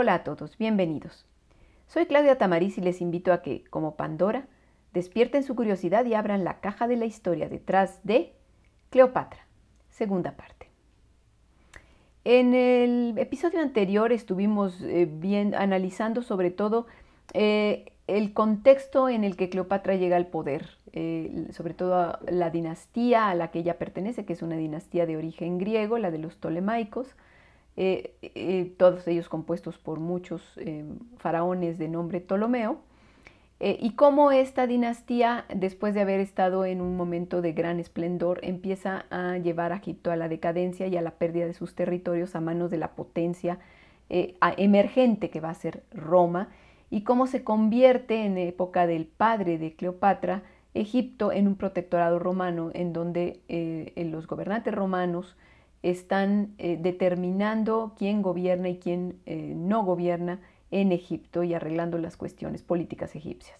Hola a todos, bienvenidos. Soy Claudia Tamariz y les invito a que, como Pandora, despierten su curiosidad y abran la caja de la historia detrás de Cleopatra, segunda parte. En el episodio anterior estuvimos eh, bien analizando sobre todo eh, el contexto en el que Cleopatra llega al poder, eh, sobre todo la dinastía a la que ella pertenece, que es una dinastía de origen griego, la de los Ptolemaicos, eh, eh, todos ellos compuestos por muchos eh, faraones de nombre Ptolomeo, y cómo esta dinastía, después de haber estado en un momento de gran esplendor, empieza a llevar a Egipto a la decadencia y a la pérdida de sus territorios a manos de la potencia emergente que va a ser Roma, y cómo se convierte en época del padre de Cleopatra, Egipto, en un protectorado romano, en donde los gobernantes romanos están eh, determinando quién gobierna y quién eh, no gobierna en Egipto y arreglando las cuestiones políticas egipcias.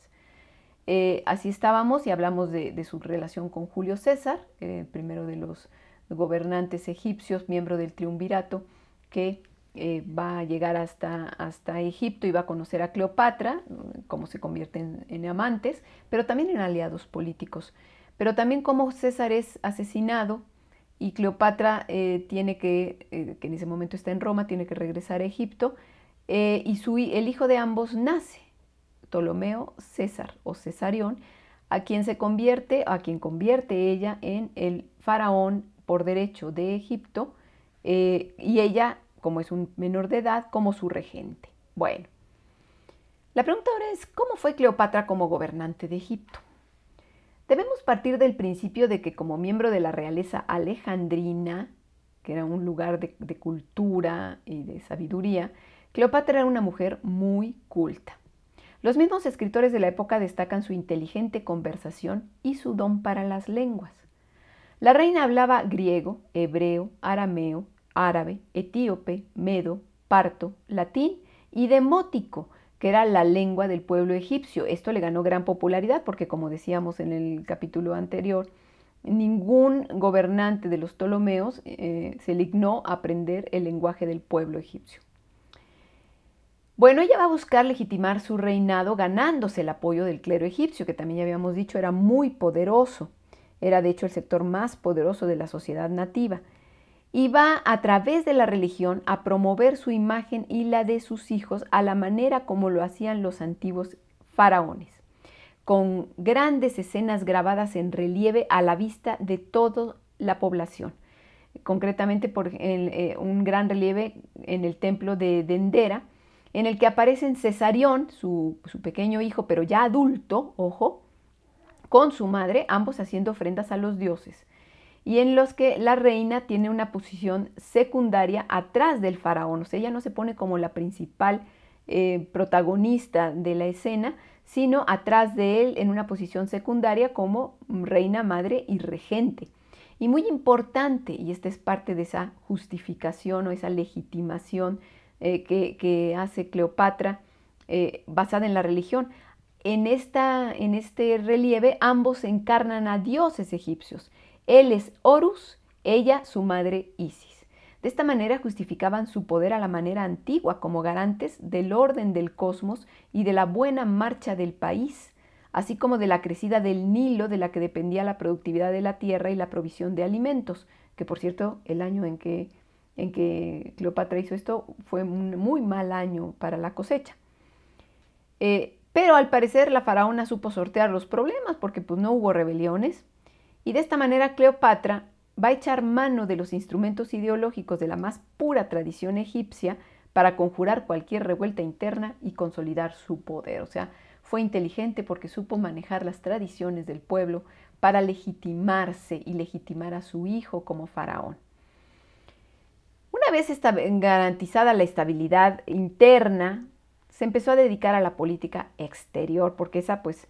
Eh, así estábamos y hablamos de, su relación con Julio César, primero de los gobernantes egipcios, miembro del triunvirato, que va a llegar hasta, hasta, Egipto y va a conocer a Cleopatra, cómo se convierten en amantes, pero también en aliados políticos. Pero también cómo César es asesinado y Cleopatra eh, tiene que, eh, que en ese momento está en Roma, tiene que regresar a Egipto, eh, y su, el hijo de ambos nace, Ptolomeo César o Cesarión, a quien se convierte, a quien convierte ella en el faraón por derecho de Egipto, y ella, como es un menor de edad, como su regente. Bueno, la pregunta ahora es, ¿cómo fue Cleopatra como gobernante de Egipto? Debemos partir del principio de que como miembro de la realeza alejandrina, que era un lugar de, cultura y de sabiduría, Cleopatra era una mujer muy culta. Los mismos escritores de la época destacan su inteligente conversación y su don para las lenguas. La reina hablaba griego, hebreo, arameo, árabe, etíope, medo, parto, latín y demótico, que era la lengua del pueblo egipcio. Esto le ganó gran popularidad porque, como decíamos en el capítulo anterior, ningún gobernante de los Ptolomeos eh, se lignó a aprender el lenguaje del pueblo egipcio. Bueno, ella va a buscar legitimar su reinado ganándose el apoyo del clero egipcio, que también ya habíamos dicho era muy poderoso. Era de hecho el sector más poderoso de la sociedad nativa y va a través de la religión a promover su imagen y la de sus hijos a la manera como lo hacían los antiguos faraones, con grandes escenas grabadas en relieve a la vista de toda la población. Concretamente por eh, un gran relieve en el templo de Dendera, en el que aparecen Cesarión, su, su pequeño hijo, pero ya adulto, ojo, con su madre, ambos haciendo ofrendas a los dioses y en los que la reina tiene una posición secundaria atrás del faraón. O sea, ella no se pone como la principal eh, protagonista de la escena, sino atrás de él en una posición secundaria como reina, madre y regente. Y muy importante, y esta es parte de esa justificación o esa legitimación eh, que, hace Cleopatra eh, basada en la religión, en, esta, en este relieve ambos encarnan a dioses egipcios. Él es Horus, ella su madre Isis. De esta manera justificaban su poder a la manera antigua como garantes del orden del cosmos y de la buena marcha del país, así como de la crecida del Nilo de la que dependía la productividad de la tierra y la provisión de alimentos, que por cierto el año en que, Cleopatra hizo esto fue un muy mal año para la cosecha. Eh, pero al parecer la faraona supo sortear los problemas porque pues no hubo rebeliones, y de esta manera Cleopatra va a echar mano de los instrumentos ideológicos de la más pura tradición egipcia para conjurar cualquier revuelta interna y consolidar su poder. O sea, fue inteligente porque supo manejar las tradiciones del pueblo para legitimarse y legitimar a su hijo como faraón. Una vez garantizada la estabilidad interna, se empezó a dedicar a la política exterior, porque esa pues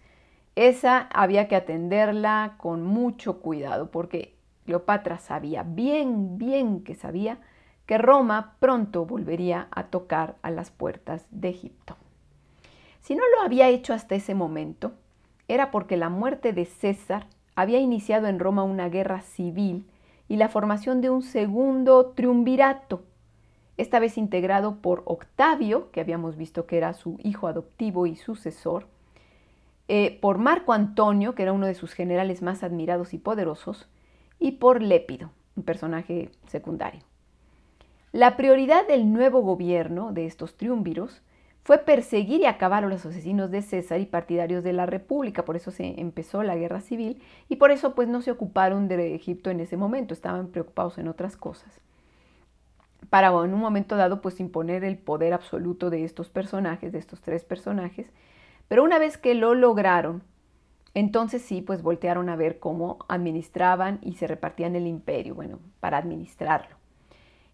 esa había que atenderla con mucho cuidado porque Cleopatra sabía, bien, bien que sabía, que Roma pronto volvería a tocar a las puertas de Egipto. Si no lo había hecho hasta ese momento, era porque la muerte de César había iniciado en Roma una guerra civil y la formación de un segundo triunvirato, esta vez integrado por Octavio, que habíamos visto que era su hijo adoptivo y sucesor, eh, por Marco Antonio, que era uno de sus generales más admirados y poderosos, y por Lépido, un personaje secundario. La prioridad del nuevo gobierno de estos triunviros fue perseguir y acabar a los asesinos de César y partidarios de la República, por eso se empezó la guerra civil y por eso pues no se ocuparon de Egipto en ese momento, estaban preocupados en otras cosas. Para en un momento dado pues imponer el poder absoluto de estos personajes, de estos tres personajes, pero una vez que lo lograron, entonces sí pues voltearon a ver cómo administraban y se repartían el imperio, bueno, para administrarlo.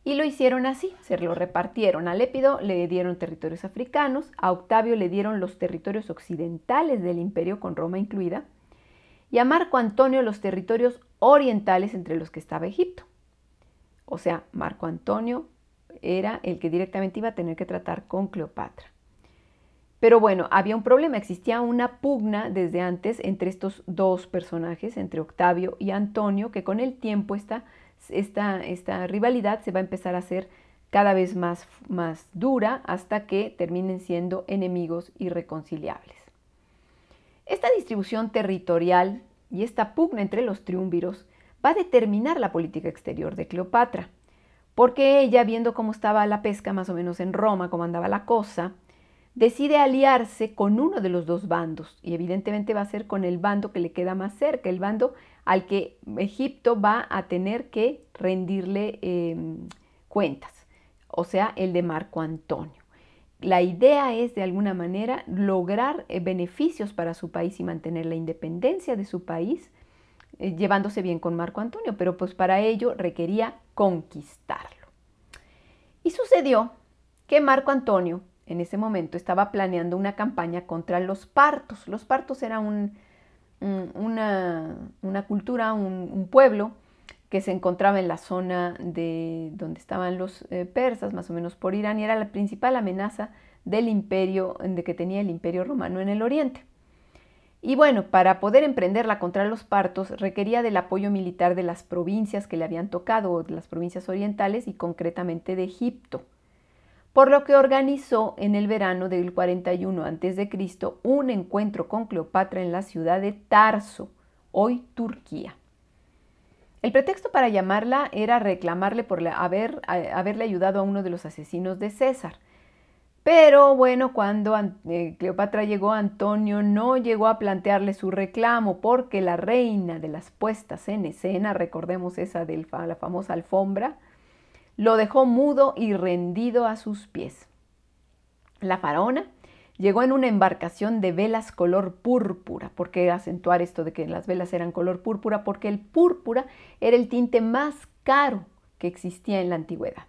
Y lo hicieron así, se lo repartieron. A Lépido le dieron territorios africanos, a Octavio le dieron los territorios occidentales del imperio con Roma incluida, y a Marco Antonio los territorios orientales entre los que estaba Egipto. O sea, Marco Antonio era el que directamente iba a tener que tratar con Cleopatra. Pero bueno, había un problema, existía una pugna desde antes entre estos dos personajes, entre Octavio y Antonio, que con el tiempo está esta, esta rivalidad se va a empezar a hacer cada vez más, más dura hasta que terminen siendo enemigos irreconciliables. Esta distribución territorial y esta pugna entre los triunviros va a determinar la política exterior de Cleopatra, porque ella, viendo cómo estaba la pesca más o menos en Roma, cómo andaba la cosa, decide aliarse con uno de los dos bandos y evidentemente va a ser con el bando que le queda más cerca, el bando al que Egipto va a tener que rendirle em, cuentas, o sea, el de Marco Antonio. La idea es de alguna manera lograr eh, beneficios para su país y mantener la independencia de su país, eh, llevándose bien con Marco Antonio, pero pues para ello requería conquistarlo. Y sucedió que Marco Antonio en ese momento estaba planeando una campaña contra los partos. Los partos eran una, cultura, un, pueblo que se encontraba en la zona de donde estaban los eh, persas, más o menos por Irán, y era la principal amenaza del imperio, de que tenía el imperio romano en el oriente. Y bueno, para poder emprenderla contra los partos requería del apoyo militar de las provincias que le habían tocado, de las provincias orientales y concretamente de Egipto por lo que organizó en el verano del 41 a.C. un encuentro con Cleopatra en la ciudad de Tarso, hoy Turquía. El pretexto para llamarla era reclamarle por haber, haberle ayudado a uno de los asesinos de César. Pero bueno, cuando eh, Cleopatra llegó, Antonio no llegó a plantearle su reclamo porque la reina de las puestas en escena, recordemos esa de la famosa alfombra, lo dejó mudo y rendido a sus pies. La faraona llegó en una embarcación de velas color púrpura. ¿Por qué acentuar esto de que las velas eran color púrpura? Porque el púrpura era el tinte más caro que existía en la antigüedad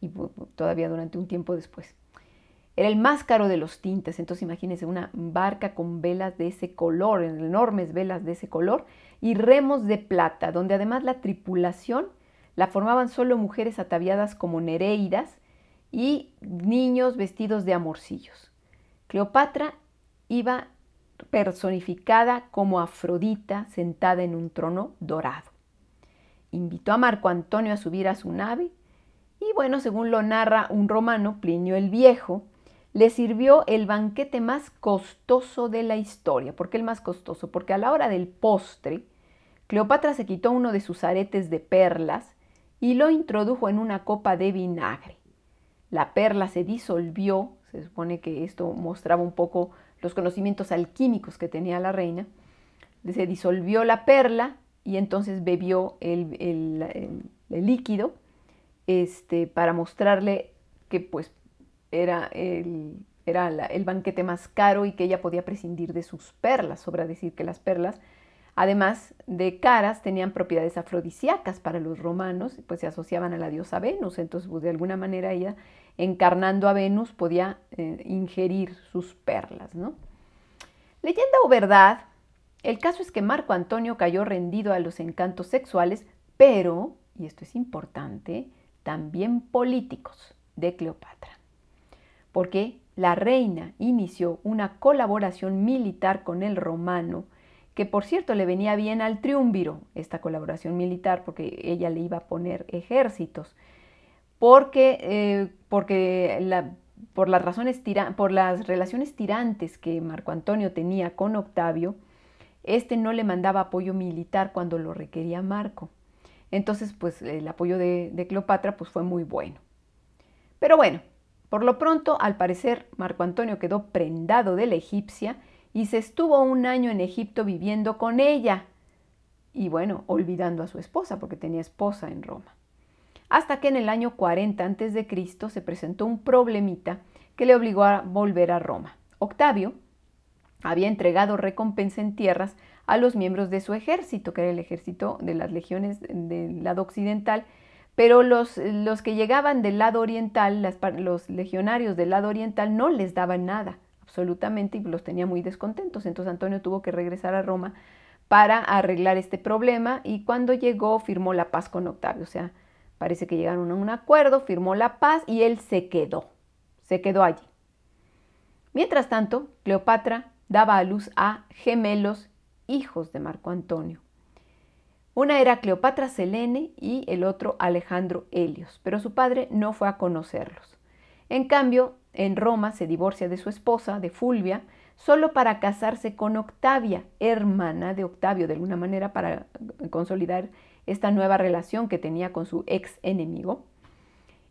y todavía durante un tiempo después. Era el más caro de los tintes, entonces imagínense una barca con velas de ese color, enormes velas de ese color y remos de plata, donde además la tripulación la formaban solo mujeres ataviadas como nereidas y niños vestidos de amorcillos. Cleopatra iba personificada como Afrodita sentada en un trono dorado. Invitó a Marco Antonio a subir a su nave y bueno, según lo narra un romano, Plinio el Viejo, le sirvió el banquete más costoso de la historia. ¿Por qué el más costoso? Porque a la hora del postre, Cleopatra se quitó uno de sus aretes de perlas y lo introdujo en una copa de vinagre. La perla se disolvió, se supone que esto mostraba un poco los conocimientos alquímicos que tenía la reina, se disolvió la perla y entonces bebió el, líquido este, para mostrarle que pues era, el, era el banquete más caro y que ella podía prescindir de sus perlas, sobra decir que las perlas Además de caras, tenían propiedades afrodisíacas para los romanos, pues se asociaban a la diosa Venus, entonces pues, de alguna manera ella, encarnando a Venus, podía eh, ingerir sus perlas. ¿no? Leyenda o verdad, el caso es que Marco Antonio cayó rendido a los encantos sexuales, pero, y esto es importante, también políticos de Cleopatra. Porque la reina inició una colaboración militar con el romano, que por cierto le venía bien al triunviro esta colaboración militar porque ella le iba a poner ejércitos. porque, eh, porque por, las razones por las relaciones tirantes que Marco Antonio tenía con Octavio, este no le mandaba apoyo militar cuando lo requería Marco. Entonces, pues el apoyo de, de Cleopatra pues, fue muy bueno. Pero bueno, por lo pronto, al parecer, Marco Antonio quedó prendado de la egipcia y se estuvo un año en Egipto viviendo con ella. Y bueno, olvidando a su esposa, porque tenía esposa en Roma hasta que en el año 40 a.C. se presentó un problemita que le obligó a volver a Roma. Octavio había entregado recompensa en tierras a los miembros de su ejército, que era el ejército de las legiones del lado occidental, pero los, los que llegaban del lado oriental, los legionarios del lado oriental, no les daban nada, absolutamente, y los tenía muy descontentos. Entonces Antonio tuvo que regresar a Roma para arreglar este problema y cuando llegó firmó la paz con Octavio, o sea, Parece que llegaron a un acuerdo, firmó la paz y él se quedó, se quedó allí. Mientras tanto, Cleopatra daba a luz a gemelos hijos de Marco Antonio. Una era Cleopatra Selene y el otro Alejandro Helios, pero su padre no fue a conocerlos. En cambio, en Roma se divorcia de su esposa, de Fulvia, solo para casarse con Octavia, hermana de Octavio, de alguna manera para consolidar esta nueva relación que tenía con su ex enemigo,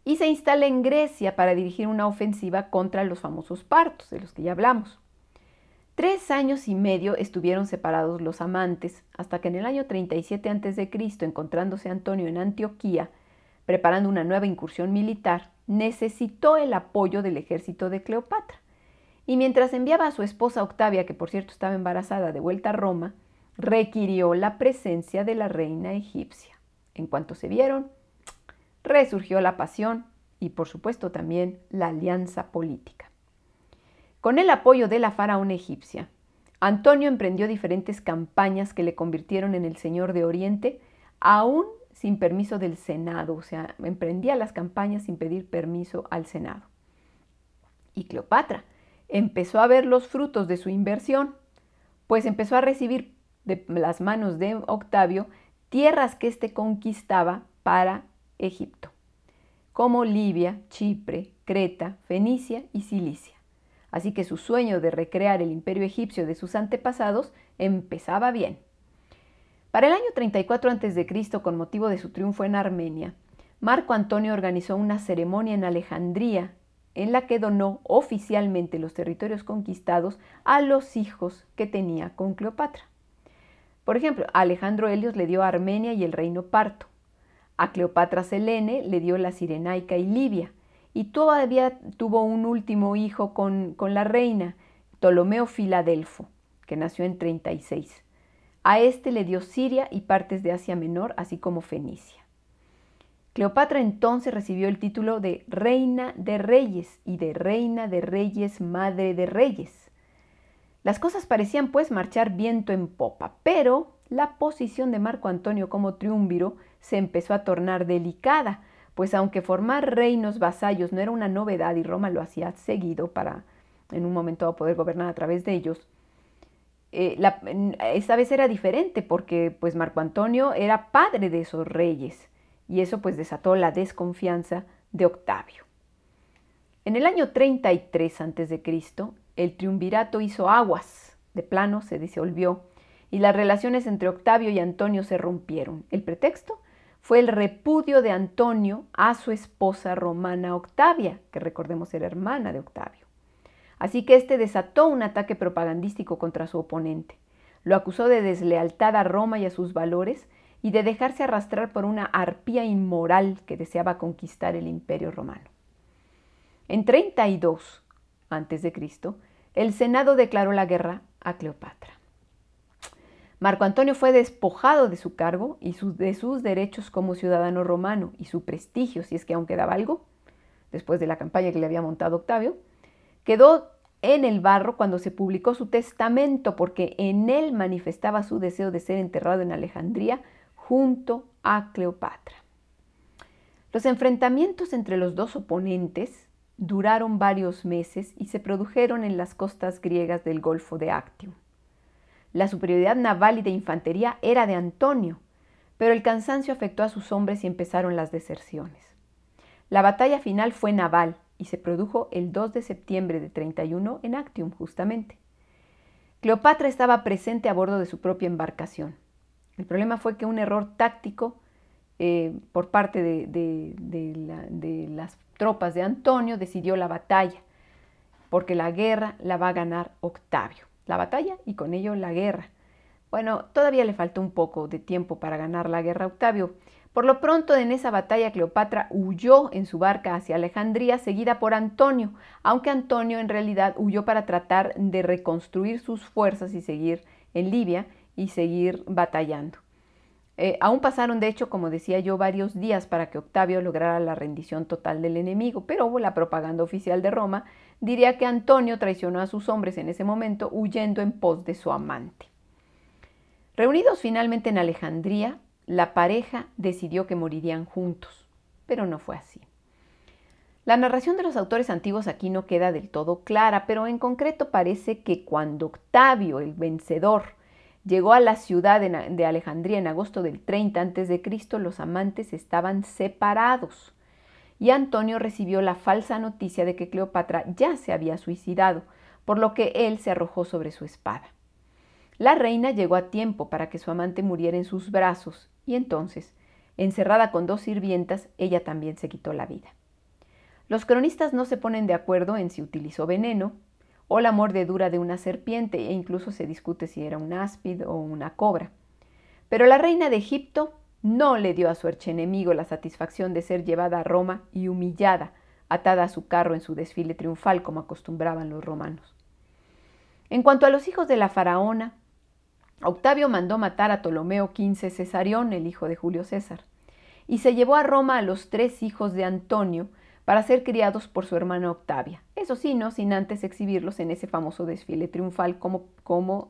y se instala en Grecia para dirigir una ofensiva contra los famosos partos, de los que ya hablamos. Tres años y medio estuvieron separados los amantes, hasta que en el año 37 a.C., encontrándose Antonio en Antioquía, preparando una nueva incursión militar, necesitó el apoyo del ejército de Cleopatra. Y mientras enviaba a su esposa Octavia, que por cierto estaba embarazada, de vuelta a Roma, requirió la presencia de la reina egipcia. En cuanto se vieron, resurgió la pasión y por supuesto también la alianza política. Con el apoyo de la faraón egipcia, Antonio emprendió diferentes campañas que le convirtieron en el Señor de Oriente, aún sin permiso del Senado, o sea, emprendía las campañas sin pedir permiso al Senado. Y Cleopatra empezó a ver los frutos de su inversión, pues empezó a recibir de las manos de Octavio tierras que éste conquistaba para Egipto, como Libia, Chipre, Creta, Fenicia y Cilicia. Así que su sueño de recrear el imperio egipcio de sus antepasados empezaba bien. Para el año 34 a.C., con motivo de su triunfo en Armenia, Marco Antonio organizó una ceremonia en Alejandría en la que donó oficialmente los territorios conquistados a los hijos que tenía con Cleopatra. Por ejemplo, Alejandro Helios le dio Armenia y el reino parto. A Cleopatra Selene le dio la Cirenaica y Libia. Y todavía tuvo un último hijo con, con la reina, Ptolomeo Filadelfo, que nació en 36. A este le dio Siria y partes de Asia Menor, así como Fenicia. Cleopatra entonces recibió el título de Reina de Reyes y de Reina de Reyes, Madre de Reyes. Las cosas parecían pues marchar viento en popa, pero la posición de Marco Antonio como triunviro se empezó a tornar delicada, pues aunque formar reinos vasallos no era una novedad y Roma lo hacía seguido para en un momento poder gobernar a través de ellos, eh, esta vez era diferente porque pues Marco Antonio era padre de esos reyes y eso pues desató la desconfianza de Octavio. En el año 33 a.C., el triunvirato hizo aguas, de plano se disolvió, y las relaciones entre Octavio y Antonio se rompieron. El pretexto fue el repudio de Antonio a su esposa romana Octavia, que recordemos era hermana de Octavio. Así que éste desató un ataque propagandístico contra su oponente. Lo acusó de deslealtad a Roma y a sus valores y de dejarse arrastrar por una arpía inmoral que deseaba conquistar el imperio romano. En 32 a.C., el Senado declaró la guerra a Cleopatra. Marco Antonio fue despojado de su cargo y de sus derechos como ciudadano romano y su prestigio, si es que aún quedaba algo, después de la campaña que le había montado Octavio, quedó en el barro cuando se publicó su testamento porque en él manifestaba su deseo de ser enterrado en Alejandría junto a Cleopatra. Los enfrentamientos entre los dos oponentes duraron varios meses y se produjeron en las costas griegas del Golfo de Actium. La superioridad naval y de infantería era de Antonio, pero el cansancio afectó a sus hombres y empezaron las deserciones. La batalla final fue naval y se produjo el 2 de septiembre de 31 en Actium, justamente. Cleopatra estaba presente a bordo de su propia embarcación. El problema fue que un error táctico eh, por parte de, las tropas de Antonio decidió la batalla, porque la guerra la va a ganar Octavio. La batalla y con ello la guerra. Bueno, todavía le faltó un poco de tiempo para ganar la guerra a Octavio. Por lo pronto, en esa batalla, Cleopatra huyó en su barca hacia Alejandría, seguida por Antonio, aunque Antonio en realidad huyó para tratar de reconstruir sus fuerzas y seguir en Libia y seguir batallando. Eh, aún pasaron, de hecho, como decía yo, varios días para que Octavio lograra la rendición total del enemigo, pero la propaganda oficial de Roma diría que Antonio traicionó a sus hombres en ese momento huyendo en pos de su amante. Reunidos finalmente en Alejandría, la pareja decidió que morirían juntos, pero no fue así. La narración de los autores antiguos aquí no queda del todo clara, pero en concreto parece que cuando Octavio, el vencedor, Llegó a la ciudad de Alejandría en agosto del 30 a.C., los amantes estaban separados y Antonio recibió la falsa noticia de que Cleopatra ya se había suicidado, por lo que él se arrojó sobre su espada. La reina llegó a tiempo para que su amante muriera en sus brazos y entonces, encerrada con dos sirvientas, ella también se quitó la vida. Los cronistas no se ponen de acuerdo en si utilizó veneno, o la mordedura de una serpiente e incluso se discute si era un áspid o una cobra. Pero la reina de Egipto no le dio a su archenemigo la satisfacción de ser llevada a Roma y humillada, atada a su carro en su desfile triunfal como acostumbraban los romanos. En cuanto a los hijos de la faraona, Octavio mandó matar a Ptolomeo XV Cesarión, el hijo de Julio César, y se llevó a Roma a los tres hijos de Antonio, para ser criados por su hermana Octavia. Eso sí, no sin antes exhibirlos en ese famoso desfile triunfal como,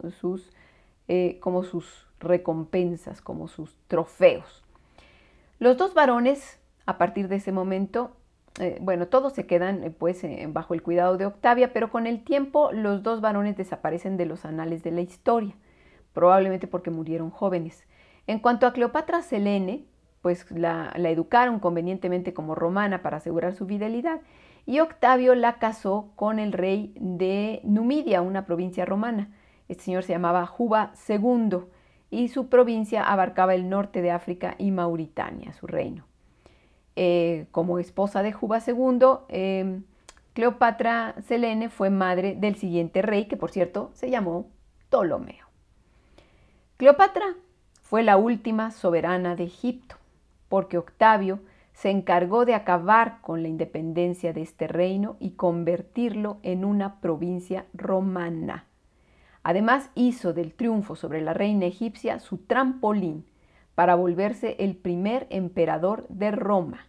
eh, sus recompensas, como sus trofeos. Los dos varones, a partir de ese momento, eh, bueno, todos se quedan eh, pues bajo el cuidado de Octavia, pero con el tiempo los dos varones desaparecen de los anales de la historia, probablemente porque murieron jóvenes. En cuanto a Cleopatra Selene, pues la, educaron convenientemente como romana para asegurar su fidelidad, y Octavio la casó con el rey de Numidia, una provincia romana. Este señor se llamaba Juba II y su provincia abarcaba el norte de África y Mauritania, su reino. Eh, como esposa de Juba II, em, Cleopatra Selene fue madre del siguiente rey, que por cierto se llamó Ptolomeo. Cleopatra fue la última soberana de Egipto porque Octavio se encargó de acabar con la independencia de este reino y convertirlo en una provincia romana. Además hizo del triunfo sobre la reina egipcia su trampolín para volverse el primer emperador de Roma,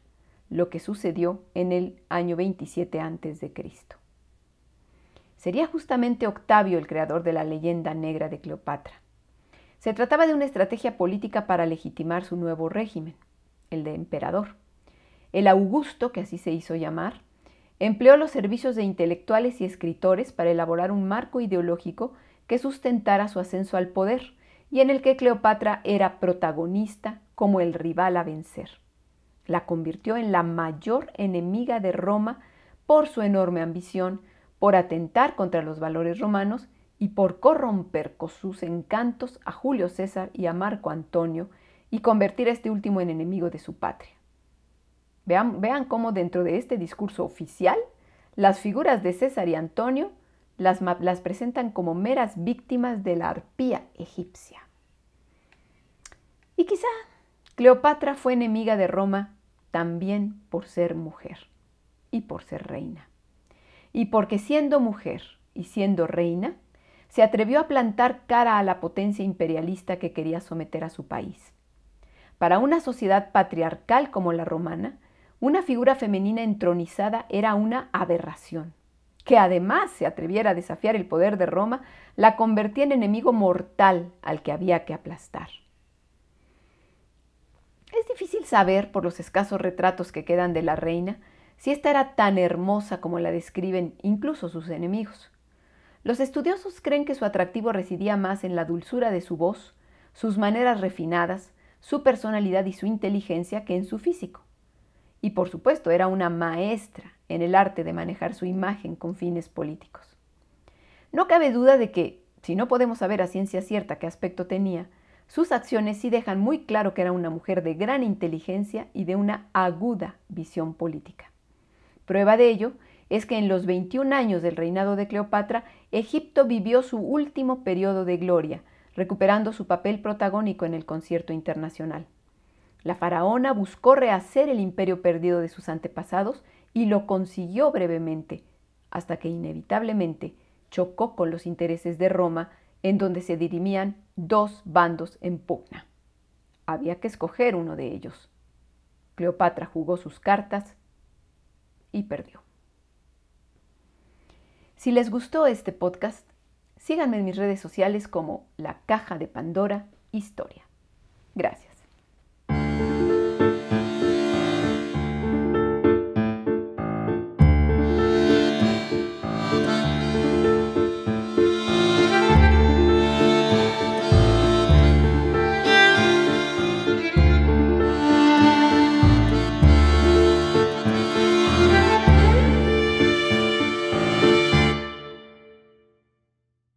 lo que sucedió en el año 27 a.C. Sería justamente Octavio el creador de la leyenda negra de Cleopatra. Se trataba de una estrategia política para legitimar su nuevo régimen el de emperador. El Augusto, que así se hizo llamar, empleó los servicios de intelectuales y escritores para elaborar un marco ideológico que sustentara su ascenso al poder y en el que Cleopatra era protagonista como el rival a vencer. La convirtió en la mayor enemiga de Roma por su enorme ambición, por atentar contra los valores romanos y por corromper con sus encantos a Julio César y a Marco Antonio, y convertir a este último en enemigo de su patria. Vean, vean cómo dentro de este discurso oficial, las figuras de César y Antonio las, las presentan como meras víctimas de la arpía egipcia. Y quizá Cleopatra fue enemiga de Roma también por ser mujer y por ser reina. Y porque siendo mujer y siendo reina, se atrevió a plantar cara a la potencia imperialista que quería someter a su país. Para una sociedad patriarcal como la romana, una figura femenina entronizada era una aberración. Que además se atreviera a desafiar el poder de Roma, la convertía en enemigo mortal al que había que aplastar. Es difícil saber, por los escasos retratos que quedan de la reina, si ésta era tan hermosa como la describen incluso sus enemigos. Los estudiosos creen que su atractivo residía más en la dulzura de su voz, sus maneras refinadas, su personalidad y su inteligencia que en su físico. y por supuesto era una maestra en el arte de manejar su imagen con fines políticos. No cabe duda de que, si no podemos saber a ciencia cierta qué aspecto tenía, sus acciones sí dejan muy claro que era una mujer de gran inteligencia y de una aguda visión política. Prueba de ello es que en los 21 años del reinado de Cleopatra, Egipto vivió su último periodo de gloria, recuperando su papel protagónico en el concierto internacional. La faraona buscó rehacer el imperio perdido de sus antepasados y lo consiguió brevemente, hasta que inevitablemente chocó con los intereses de Roma, en donde se dirimían dos bandos en pugna. Había que escoger uno de ellos. Cleopatra jugó sus cartas y perdió. Si les gustó este podcast, síganme en mis redes sociales como La Caja de Pandora Historia. Gracias.